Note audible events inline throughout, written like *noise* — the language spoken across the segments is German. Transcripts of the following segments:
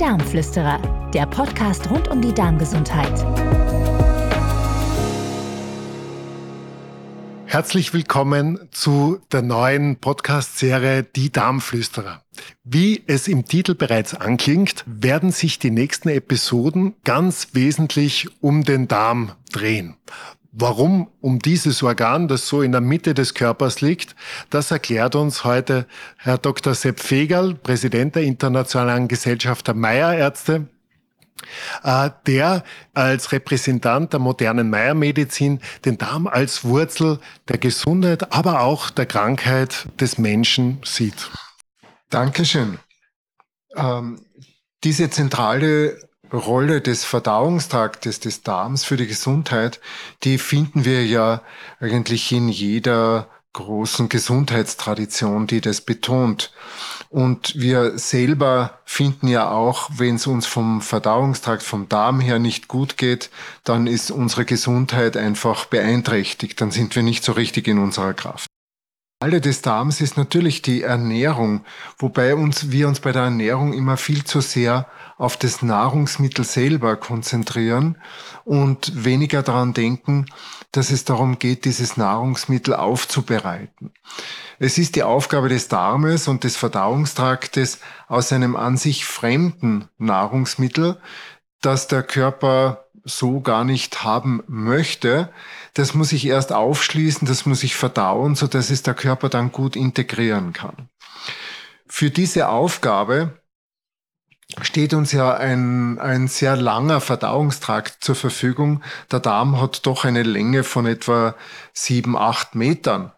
Darmflüsterer, der Podcast rund um die Darmgesundheit. Herzlich willkommen zu der neuen Podcast-Serie Die Darmflüsterer. Wie es im Titel bereits anklingt, werden sich die nächsten Episoden ganz wesentlich um den Darm drehen. Warum um dieses Organ, das so in der Mitte des Körpers liegt, das erklärt uns heute Herr Dr. Sepp Fegerl, Präsident der Internationalen Gesellschaft der Meierärzte äh, der als Repräsentant der modernen Meiermedizin den Darm als Wurzel der Gesundheit, aber auch der Krankheit des Menschen sieht. Dankeschön. Ähm, diese zentrale Rolle des Verdauungstraktes des Darms für die Gesundheit, die finden wir ja eigentlich in jeder großen Gesundheitstradition, die das betont. Und wir selber finden ja auch, wenn es uns vom Verdauungstrakt, vom Darm her nicht gut geht, dann ist unsere Gesundheit einfach beeinträchtigt. Dann sind wir nicht so richtig in unserer Kraft. Alle des Darms ist natürlich die Ernährung, wobei uns, wir uns bei der Ernährung immer viel zu sehr auf das Nahrungsmittel selber konzentrieren und weniger daran denken, dass es darum geht, dieses Nahrungsmittel aufzubereiten. Es ist die Aufgabe des Darmes und des Verdauungstraktes, aus einem an sich fremden Nahrungsmittel, das der Körper so gar nicht haben möchte, das muss ich erst aufschließen, das muss ich verdauen, so dass es der Körper dann gut integrieren kann. Für diese Aufgabe steht uns ja ein, ein sehr langer Verdauungstrakt zur Verfügung. Der Darm hat doch eine Länge von etwa sieben, acht Metern.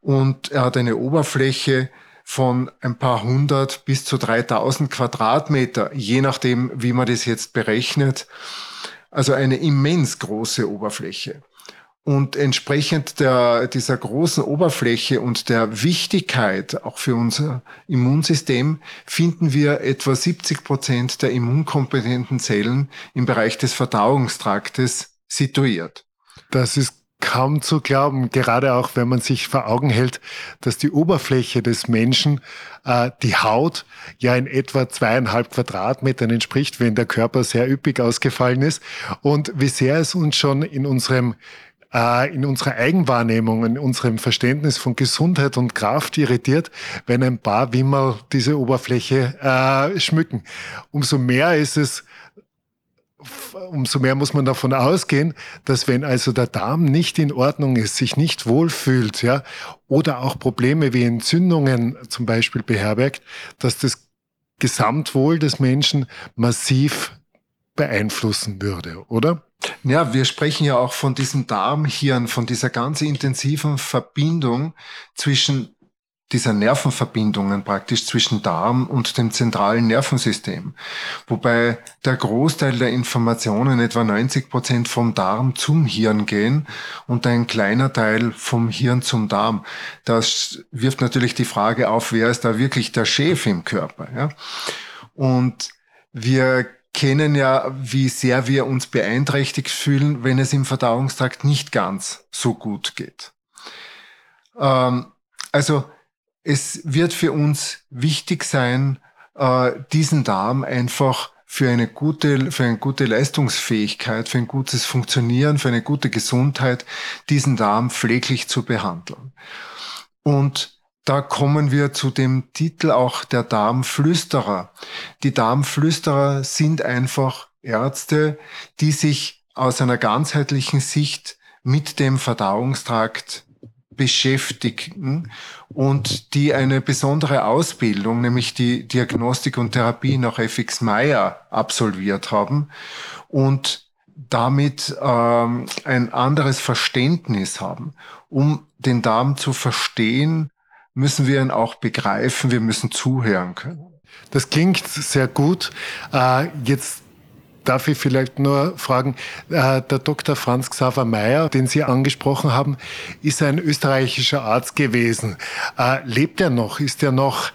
Und er hat eine Oberfläche von ein paar hundert bis zu 3000 Quadratmeter, je nachdem, wie man das jetzt berechnet. Also eine immens große Oberfläche. Und entsprechend der, dieser großen Oberfläche und der Wichtigkeit auch für unser Immunsystem finden wir etwa 70 Prozent der immunkompetenten Zellen im Bereich des Verdauungstraktes situiert. Das ist kaum zu glauben, gerade auch wenn man sich vor Augen hält, dass die Oberfläche des Menschen, äh, die Haut, ja in etwa zweieinhalb Quadratmetern entspricht, wenn der Körper sehr üppig ausgefallen ist und wie sehr es uns schon in unserem in unserer Eigenwahrnehmung, in unserem Verständnis von Gesundheit und Kraft irritiert, wenn ein paar Wimmer diese Oberfläche äh, schmücken. Umso mehr ist es umso mehr muss man davon ausgehen, dass wenn also der Darm nicht in Ordnung ist, sich nicht wohlfühlt, ja, oder auch Probleme wie Entzündungen zum Beispiel beherbergt, dass das Gesamtwohl des Menschen massiv beeinflussen würde, oder? Ja, wir sprechen ja auch von diesem Darmhirn, von dieser ganz intensiven Verbindung zwischen dieser Nervenverbindungen praktisch zwischen Darm und dem zentralen Nervensystem. Wobei der Großteil der Informationen, etwa 90 Prozent vom Darm zum Hirn gehen und ein kleiner Teil vom Hirn zum Darm. Das wirft natürlich die Frage auf, wer ist da wirklich der Chef im Körper? Ja? Und wir kennen ja, wie sehr wir uns beeinträchtigt fühlen, wenn es im Verdauungstrakt nicht ganz so gut geht. Ähm, also es wird für uns wichtig sein, äh, diesen Darm einfach für eine gute, für eine gute Leistungsfähigkeit, für ein gutes Funktionieren, für eine gute Gesundheit, diesen Darm pfleglich zu behandeln. Und da kommen wir zu dem Titel auch der Darmflüsterer. Die Darmflüsterer sind einfach Ärzte, die sich aus einer ganzheitlichen Sicht mit dem Verdauungstrakt beschäftigen und die eine besondere Ausbildung, nämlich die Diagnostik und Therapie nach FX Meyer absolviert haben und damit ähm, ein anderes Verständnis haben, um den Darm zu verstehen müssen wir ihn auch begreifen, wir müssen zuhören können. Das klingt sehr gut. Äh, jetzt darf ich vielleicht nur fragen, äh, der Dr. Franz Xaver Mayer, den Sie angesprochen haben, ist ein österreichischer Arzt gewesen. Äh, lebt er noch? Ist er noch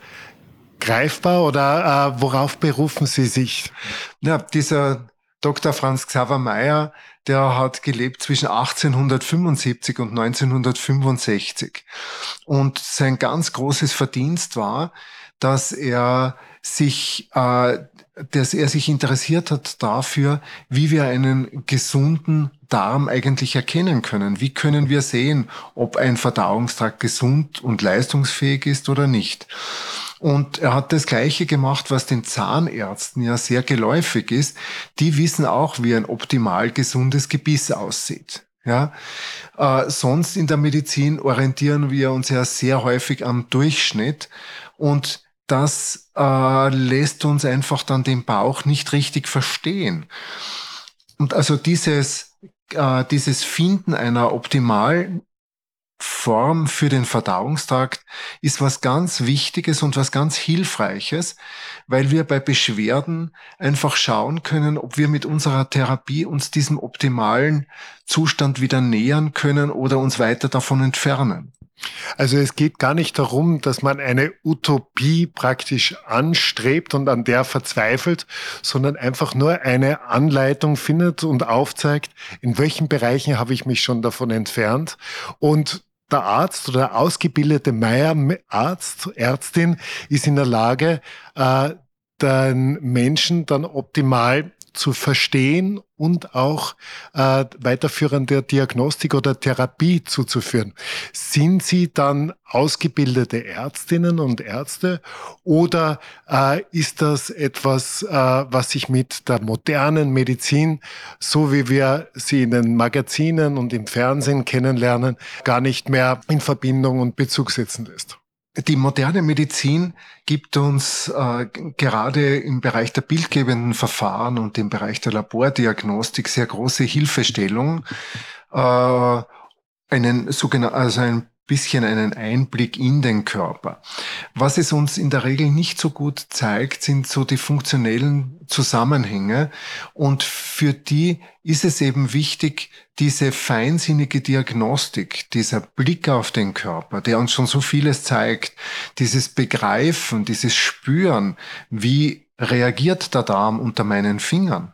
greifbar oder worauf berufen Sie sich? Ja, dieser Dr. Franz Xaver Mayer, der hat gelebt zwischen 1875 und 1965. Und sein ganz großes Verdienst war, dass er sich, äh, dass er sich interessiert hat dafür, wie wir einen gesunden Darm eigentlich erkennen können. Wie können wir sehen, ob ein Verdauungstrakt gesund und leistungsfähig ist oder nicht? Und er hat das Gleiche gemacht, was den Zahnärzten ja sehr geläufig ist. Die wissen auch, wie ein optimal gesundes Gebiss aussieht. Ja, äh, sonst in der Medizin orientieren wir uns ja sehr häufig am Durchschnitt und das äh, lässt uns einfach dann den Bauch nicht richtig verstehen. Und also dieses, äh, dieses Finden einer optimalen Form für den Verdauungstrakt ist was ganz Wichtiges und was ganz Hilfreiches, weil wir bei Beschwerden einfach schauen können, ob wir mit unserer Therapie uns diesem optimalen Zustand wieder nähern können oder uns weiter davon entfernen. Also es geht gar nicht darum, dass man eine Utopie praktisch anstrebt und an der verzweifelt, sondern einfach nur eine Anleitung findet und aufzeigt, in welchen Bereichen habe ich mich schon davon entfernt. Und der Arzt oder der ausgebildete Meier-Arzt, Ärztin ist in der Lage, äh, den Menschen dann optimal zu verstehen und auch äh, weiterführende Diagnostik oder Therapie zuzuführen. Sind Sie dann ausgebildete Ärztinnen und Ärzte oder äh, ist das etwas, äh, was sich mit der modernen Medizin, so wie wir sie in den Magazinen und im Fernsehen kennenlernen, gar nicht mehr in Verbindung und Bezug setzen lässt? Die moderne Medizin gibt uns äh, gerade im Bereich der bildgebenden Verfahren und im Bereich der Labordiagnostik sehr große Hilfestellung, äh, einen sogenannten, also ein bisschen einen Einblick in den Körper. Was es uns in der Regel nicht so gut zeigt, sind so die funktionellen Zusammenhänge. Und für die ist es eben wichtig, diese feinsinnige Diagnostik, dieser Blick auf den Körper, der uns schon so vieles zeigt, dieses Begreifen, dieses Spüren, wie reagiert der Darm unter meinen Fingern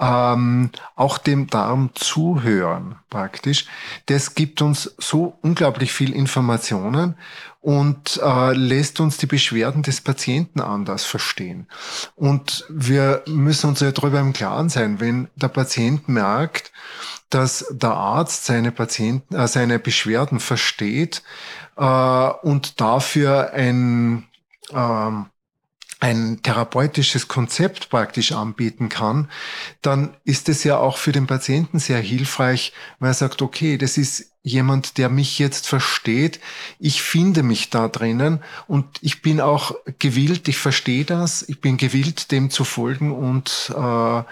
ähm, auch dem Darm zuhören praktisch. Das gibt uns so unglaublich viel Informationen und äh, lässt uns die Beschwerden des Patienten anders verstehen. Und wir müssen uns ja darüber im Klaren sein, wenn der Patient merkt, dass der Arzt seine Patienten, äh, seine Beschwerden versteht äh, und dafür ein ähm, ein therapeutisches Konzept praktisch anbieten kann, dann ist es ja auch für den Patienten sehr hilfreich, weil er sagt, okay, das ist jemand, der mich jetzt versteht. Ich finde mich da drinnen und ich bin auch gewillt, ich verstehe das, ich bin gewillt, dem zu folgen und äh,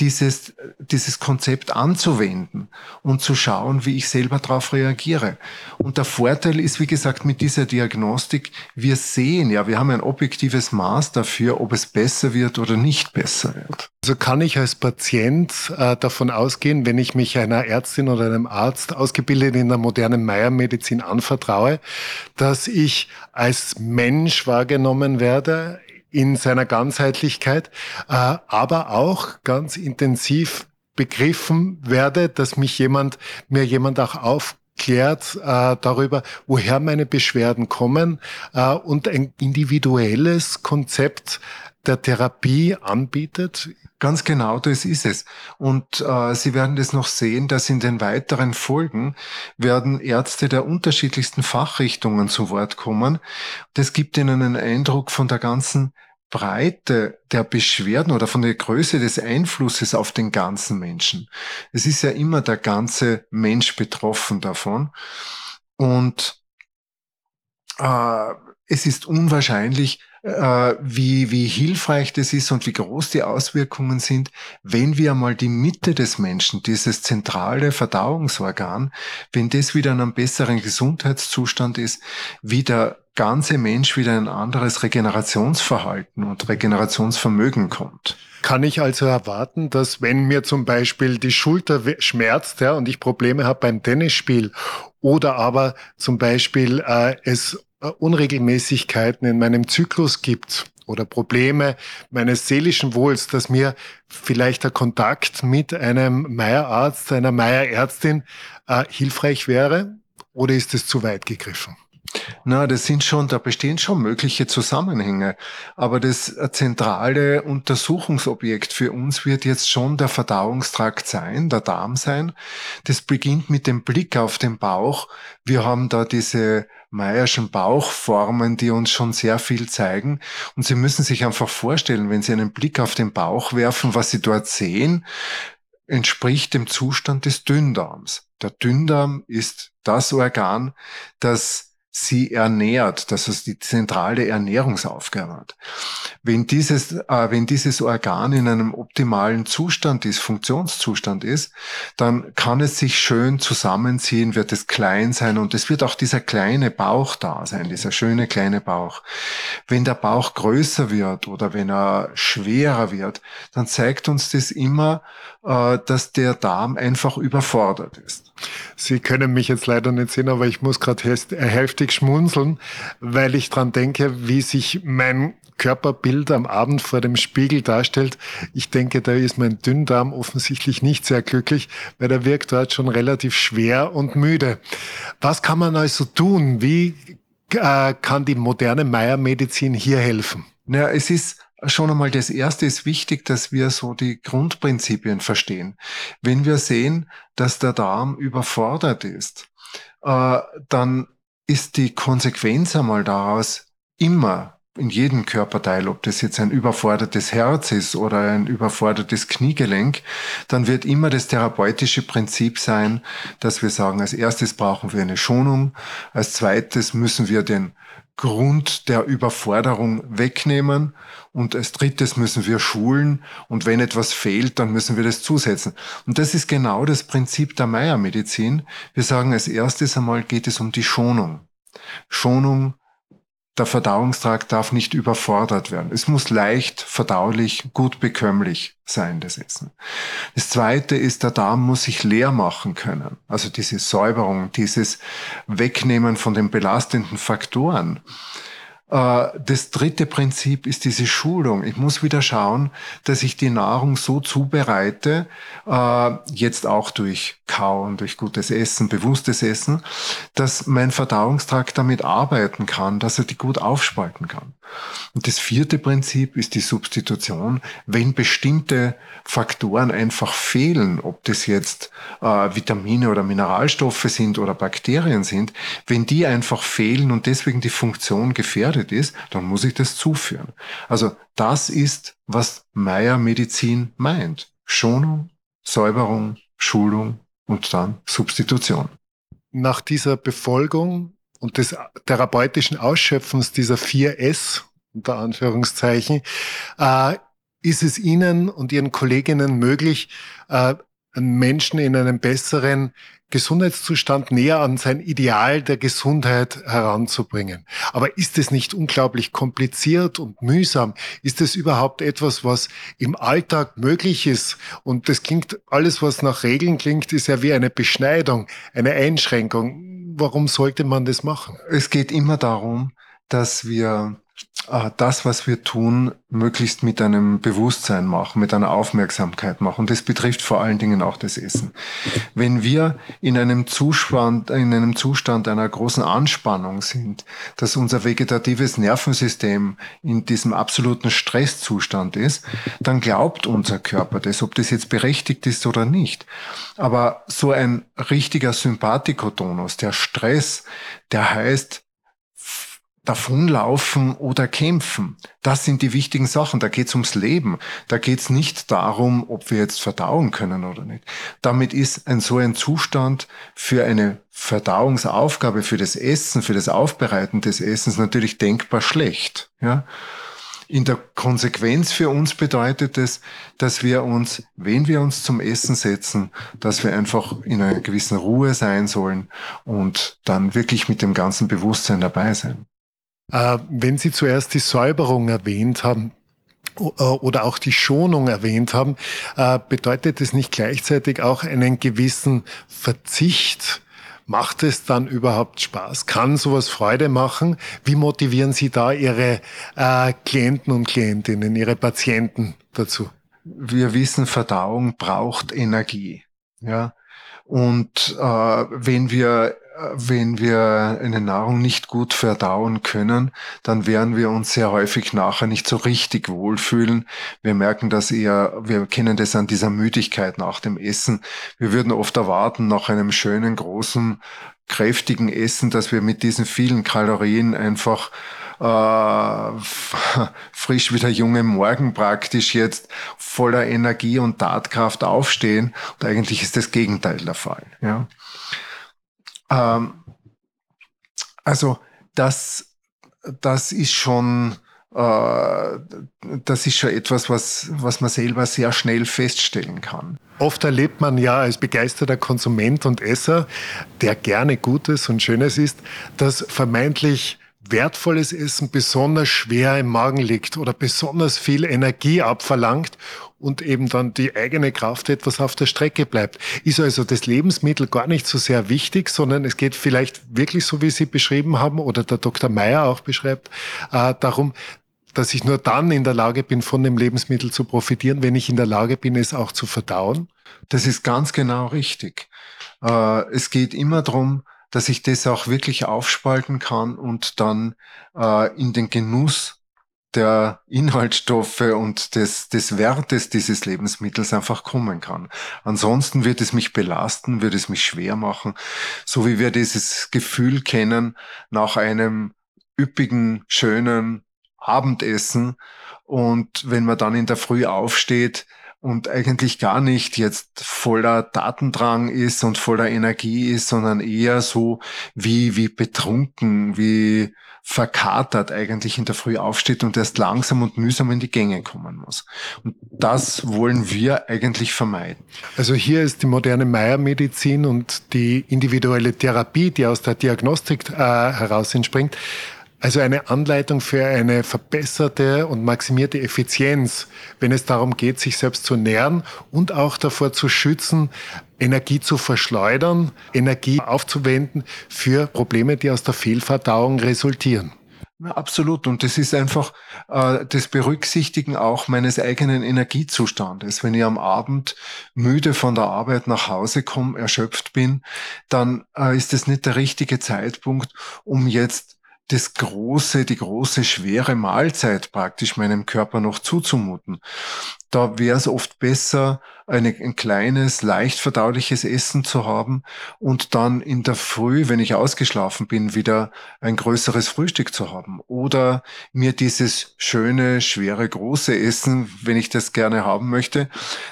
dieses, dieses Konzept anzuwenden und zu schauen, wie ich selber darauf reagiere. Und der Vorteil ist, wie gesagt, mit dieser Diagnostik, wir sehen ja, wir haben ein objektives Maß dafür, ob es besser wird oder nicht besser wird. Also kann ich als Patient äh, davon ausgehen, wenn ich mich einer Ärztin oder einem Arzt ausgebildet in der modernen Meiermedizin anvertraue, dass ich als Mensch wahrgenommen werde in seiner Ganzheitlichkeit, äh, aber auch ganz intensiv begriffen werde, dass mich jemand, mir jemand auch aufklärt äh, darüber, woher meine Beschwerden kommen äh, und ein individuelles Konzept der Therapie anbietet. Ganz genau, das ist es. Und äh, Sie werden das noch sehen, dass in den weiteren Folgen werden Ärzte der unterschiedlichsten Fachrichtungen zu Wort kommen. Das gibt Ihnen einen Eindruck von der ganzen Breite der Beschwerden oder von der Größe des Einflusses auf den ganzen Menschen. Es ist ja immer der ganze Mensch betroffen davon. Und äh, es ist unwahrscheinlich, wie, wie hilfreich das ist und wie groß die Auswirkungen sind, wenn wir mal die Mitte des Menschen, dieses zentrale Verdauungsorgan, wenn das wieder in einem besseren Gesundheitszustand ist, wie der ganze Mensch wieder ein anderes Regenerationsverhalten und Regenerationsvermögen kommt. Kann ich also erwarten, dass wenn mir zum Beispiel die Schulter schmerzt ja, und ich Probleme habe beim Tennisspiel oder aber zum Beispiel äh, es äh, Unregelmäßigkeiten in meinem Zyklus gibt oder Probleme meines seelischen Wohls, dass mir vielleicht der Kontakt mit einem Meierarzt, einer Meierärztin äh, hilfreich wäre? Oder ist es zu weit gegriffen? Na, das sind schon, da bestehen schon mögliche Zusammenhänge. Aber das zentrale Untersuchungsobjekt für uns wird jetzt schon der Verdauungstrakt sein, der Darm sein. Das beginnt mit dem Blick auf den Bauch. Wir haben da diese Meyerschen Bauchformen, die uns schon sehr viel zeigen. Und Sie müssen sich einfach vorstellen, wenn Sie einen Blick auf den Bauch werfen, was Sie dort sehen, entspricht dem Zustand des Dünndarms. Der Dünndarm ist das Organ, das sie ernährt, dass es die zentrale Ernährungsaufgabe hat. Wenn dieses, äh, wenn dieses Organ in einem optimalen Zustand ist, Funktionszustand ist, dann kann es sich schön zusammenziehen, wird es klein sein und es wird auch dieser kleine Bauch da sein, dieser schöne kleine Bauch. Wenn der Bauch größer wird oder wenn er schwerer wird, dann zeigt uns das immer, äh, dass der Darm einfach überfordert ist. Sie können mich jetzt leider nicht sehen, aber ich muss gerade heftig schmunzeln, weil ich dran denke, wie sich mein Körperbild am Abend vor dem Spiegel darstellt. Ich denke, da ist mein Dünndarm offensichtlich nicht sehr glücklich, weil er wirkt dort schon relativ schwer und müde. Was kann man also tun? Wie äh, kann die moderne Meiermedizin hier helfen? Ja, es ist schon einmal das erste ist wichtig, dass wir so die Grundprinzipien verstehen. Wenn wir sehen, dass der Darm überfordert ist, äh, dann ist die Konsequenz einmal daraus immer in jedem Körperteil, ob das jetzt ein überfordertes Herz ist oder ein überfordertes Kniegelenk, dann wird immer das therapeutische Prinzip sein, dass wir sagen, als erstes brauchen wir eine Schonung, als zweites müssen wir den Grund der Überforderung wegnehmen und als drittes müssen wir schulen und wenn etwas fehlt, dann müssen wir das zusetzen. Und das ist genau das Prinzip der Meiermedizin. Wir sagen, als erstes einmal geht es um die Schonung. Schonung der Verdauungstrakt darf nicht überfordert werden. Es muss leicht, verdaulich, gut bekömmlich sein, das Essen. Das zweite ist, der Darm muss sich leer machen können. Also diese Säuberung, dieses Wegnehmen von den belastenden Faktoren. Äh, das dritte Prinzip ist diese Schulung. Ich muss wieder schauen, dass ich die Nahrung so zubereite, äh, jetzt auch durch Kauen, durch gutes Essen, bewusstes Essen, dass mein Verdauungstrakt damit arbeiten kann, dass er die gut aufspalten kann. Und das vierte Prinzip ist die Substitution. Wenn bestimmte Faktoren einfach fehlen, ob das jetzt äh, Vitamine oder Mineralstoffe sind oder Bakterien sind, wenn die einfach fehlen und deswegen die Funktion gefährdet ist, dann muss ich das zuführen. Also das ist, was Meyer Medizin meint. Schonung, Säuberung, Schulung und dann Substitution. Nach dieser Befolgung und des therapeutischen Ausschöpfens dieser 4S, unter Anführungszeichen, äh, ist es Ihnen und Ihren Kolleginnen möglich, äh, Menschen in einem besseren Gesundheitszustand näher an sein Ideal der Gesundheit heranzubringen. Aber ist es nicht unglaublich kompliziert und mühsam? Ist es überhaupt etwas, was im Alltag möglich ist? Und das klingt, alles was nach Regeln klingt, ist ja wie eine Beschneidung, eine Einschränkung. Warum sollte man das machen? Es geht immer darum, dass wir das, was wir tun, möglichst mit einem Bewusstsein machen, mit einer Aufmerksamkeit machen. Und das betrifft vor allen Dingen auch das Essen. Wenn wir in einem Zustand, in einem Zustand einer großen Anspannung sind, dass unser vegetatives Nervensystem in diesem absoluten Stresszustand ist, dann glaubt unser Körper das, ob das jetzt berechtigt ist oder nicht. Aber so ein richtiger Sympathikotonus, der Stress, der heißt, davonlaufen oder kämpfen. Das sind die wichtigen Sachen. Da geht's ums Leben. Da geht's nicht darum, ob wir jetzt verdauen können oder nicht. Damit ist ein so ein Zustand für eine Verdauungsaufgabe, für das Essen, für das Aufbereiten des Essens natürlich denkbar schlecht. Ja? In der Konsequenz für uns bedeutet es, dass wir uns, wenn wir uns zum Essen setzen, dass wir einfach in einer gewissen Ruhe sein sollen und dann wirklich mit dem ganzen Bewusstsein dabei sein. Äh, wenn Sie zuerst die Säuberung erwähnt haben, äh, oder auch die Schonung erwähnt haben, äh, bedeutet es nicht gleichzeitig auch einen gewissen Verzicht? Macht es dann überhaupt Spaß? Kann sowas Freude machen? Wie motivieren Sie da Ihre Klienten und Klientinnen, Ihre Patienten dazu? Wir wissen, Verdauung braucht Energie. Ja, und äh, wenn wir wenn wir eine Nahrung nicht gut verdauen können, dann werden wir uns sehr häufig nachher nicht so richtig wohlfühlen. Wir merken das eher, wir kennen das an dieser Müdigkeit nach dem Essen. Wir würden oft erwarten, nach einem schönen, großen, kräftigen Essen, dass wir mit diesen vielen Kalorien einfach äh, *laughs* frisch wie der junge Morgen praktisch jetzt voller Energie und Tatkraft aufstehen. Und eigentlich ist das Gegenteil der Fall. Ja. Ähm, also das, das ist schon äh, das ist schon etwas, was, was man selber sehr schnell feststellen kann. Oft erlebt man ja als begeisterter Konsument und Esser, der gerne Gutes und Schönes isst, dass vermeintlich wertvolles Essen besonders schwer im Magen liegt oder besonders viel Energie abverlangt und eben dann die eigene Kraft etwas auf der Strecke bleibt. Ist also das Lebensmittel gar nicht so sehr wichtig, sondern es geht vielleicht wirklich so, wie Sie beschrieben haben oder der Dr. Meyer auch beschreibt, äh, darum, dass ich nur dann in der Lage bin, von dem Lebensmittel zu profitieren, wenn ich in der Lage bin, es auch zu verdauen? Das ist ganz genau richtig. Äh, es geht immer darum, dass ich das auch wirklich aufspalten kann und dann äh, in den Genuss der Inhaltsstoffe und des, des Wertes dieses Lebensmittels einfach kommen kann. Ansonsten wird es mich belasten, wird es mich schwer machen, so wie wir dieses Gefühl kennen nach einem üppigen, schönen Abendessen und wenn man dann in der Früh aufsteht, und eigentlich gar nicht jetzt voller Datendrang ist und voller Energie ist, sondern eher so wie, wie betrunken, wie verkatert eigentlich in der Früh aufsteht und erst langsam und mühsam in die Gänge kommen muss. Und das wollen wir eigentlich vermeiden. Also hier ist die moderne Meiermedizin und die individuelle Therapie, die aus der Diagnostik äh, heraus entspringt, also eine Anleitung für eine verbesserte und maximierte Effizienz, wenn es darum geht, sich selbst zu nähren und auch davor zu schützen, Energie zu verschleudern, Energie aufzuwenden für Probleme, die aus der Fehlverdauung resultieren. Ja, absolut. Und das ist einfach äh, das Berücksichtigen auch meines eigenen Energiezustandes. Wenn ich am Abend müde von der Arbeit nach Hause komme, erschöpft bin, dann äh, ist es nicht der richtige Zeitpunkt, um jetzt das große, die große, schwere Mahlzeit praktisch meinem Körper noch zuzumuten. Da wäre es oft besser, eine, ein kleines, leicht verdauliches Essen zu haben und dann in der Früh, wenn ich ausgeschlafen bin, wieder ein größeres Frühstück zu haben. Oder mir dieses schöne, schwere, große Essen, wenn ich das gerne haben möchte,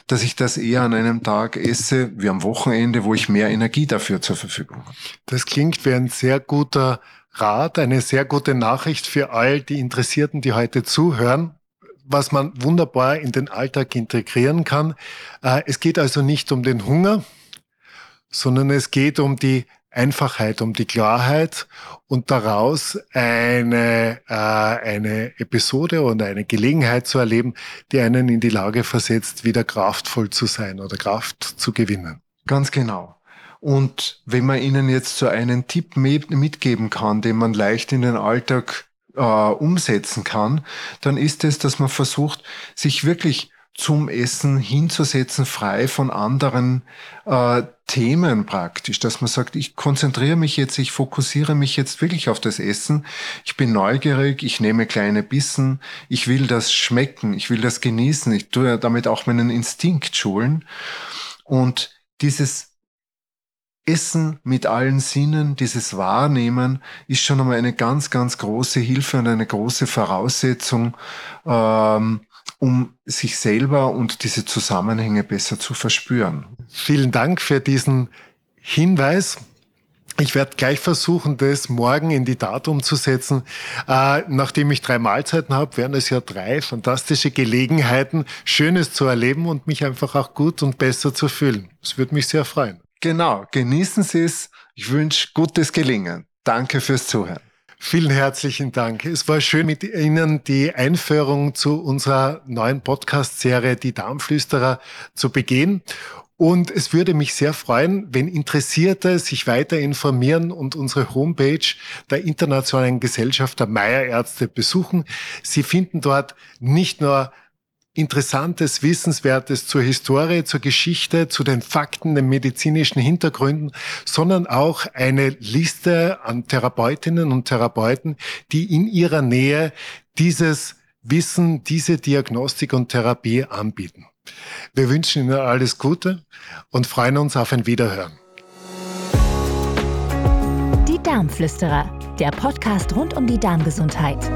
dass ich das eher an einem Tag esse, wie am Wochenende, wo ich mehr Energie dafür zur Verfügung habe. Das klingt wie ein sehr guter Rat, eine sehr gute Nachricht für all die Interessierten, die heute zuhören, was man wunderbar in den Alltag integrieren kann. Äh, es geht also nicht um den Hunger, sondern es geht um die Einfachheit, um die Klarheit und daraus eine, äh, eine Episode oder eine Gelegenheit zu erleben, die einen in die Lage versetzt, wieder kraftvoll zu sein oder Kraft zu gewinnen. Ganz genau. Und wenn man ihnen jetzt so einen Tipp mitgeben kann, den man leicht in den Alltag äh, umsetzen kann, dann ist es, dass man versucht, sich wirklich zum Essen hinzusetzen, frei von anderen äh, Themen praktisch, dass man sagt, ich konzentriere mich jetzt, ich fokussiere mich jetzt wirklich auf das Essen, ich bin neugierig, ich nehme kleine Bissen, ich will das schmecken, ich will das genießen, ich tue damit auch meinen Instinkt schulen. Und dieses Essen mit allen Sinnen, dieses Wahrnehmen ist schon einmal eine ganz, ganz große Hilfe und eine große Voraussetzung, ähm, um sich selber und diese Zusammenhänge besser zu verspüren. Vielen Dank für diesen Hinweis. Ich werde gleich versuchen, das morgen in die Tat umzusetzen. Äh, nachdem ich drei Mahlzeiten habe, wären es ja drei fantastische Gelegenheiten, Schönes zu erleben und mich einfach auch gut und besser zu fühlen. Das würde mich sehr freuen. Genau, genießen Sie es. Ich wünsche gutes Gelingen. Danke fürs Zuhören. Vielen herzlichen Dank. Es war schön mit Ihnen die Einführung zu unserer neuen Podcast-Serie Die Darmflüsterer zu begehen. Und es würde mich sehr freuen, wenn Interessierte sich weiter informieren und unsere Homepage der Internationalen Gesellschaft der Meierärzte besuchen. Sie finden dort nicht nur Interessantes, Wissenswertes zur Historie, zur Geschichte, zu den Fakten, den medizinischen Hintergründen, sondern auch eine Liste an Therapeutinnen und Therapeuten, die in ihrer Nähe dieses Wissen, diese Diagnostik und Therapie anbieten. Wir wünschen Ihnen alles Gute und freuen uns auf ein Wiederhören. Die Darmflüsterer, der Podcast rund um die Darmgesundheit.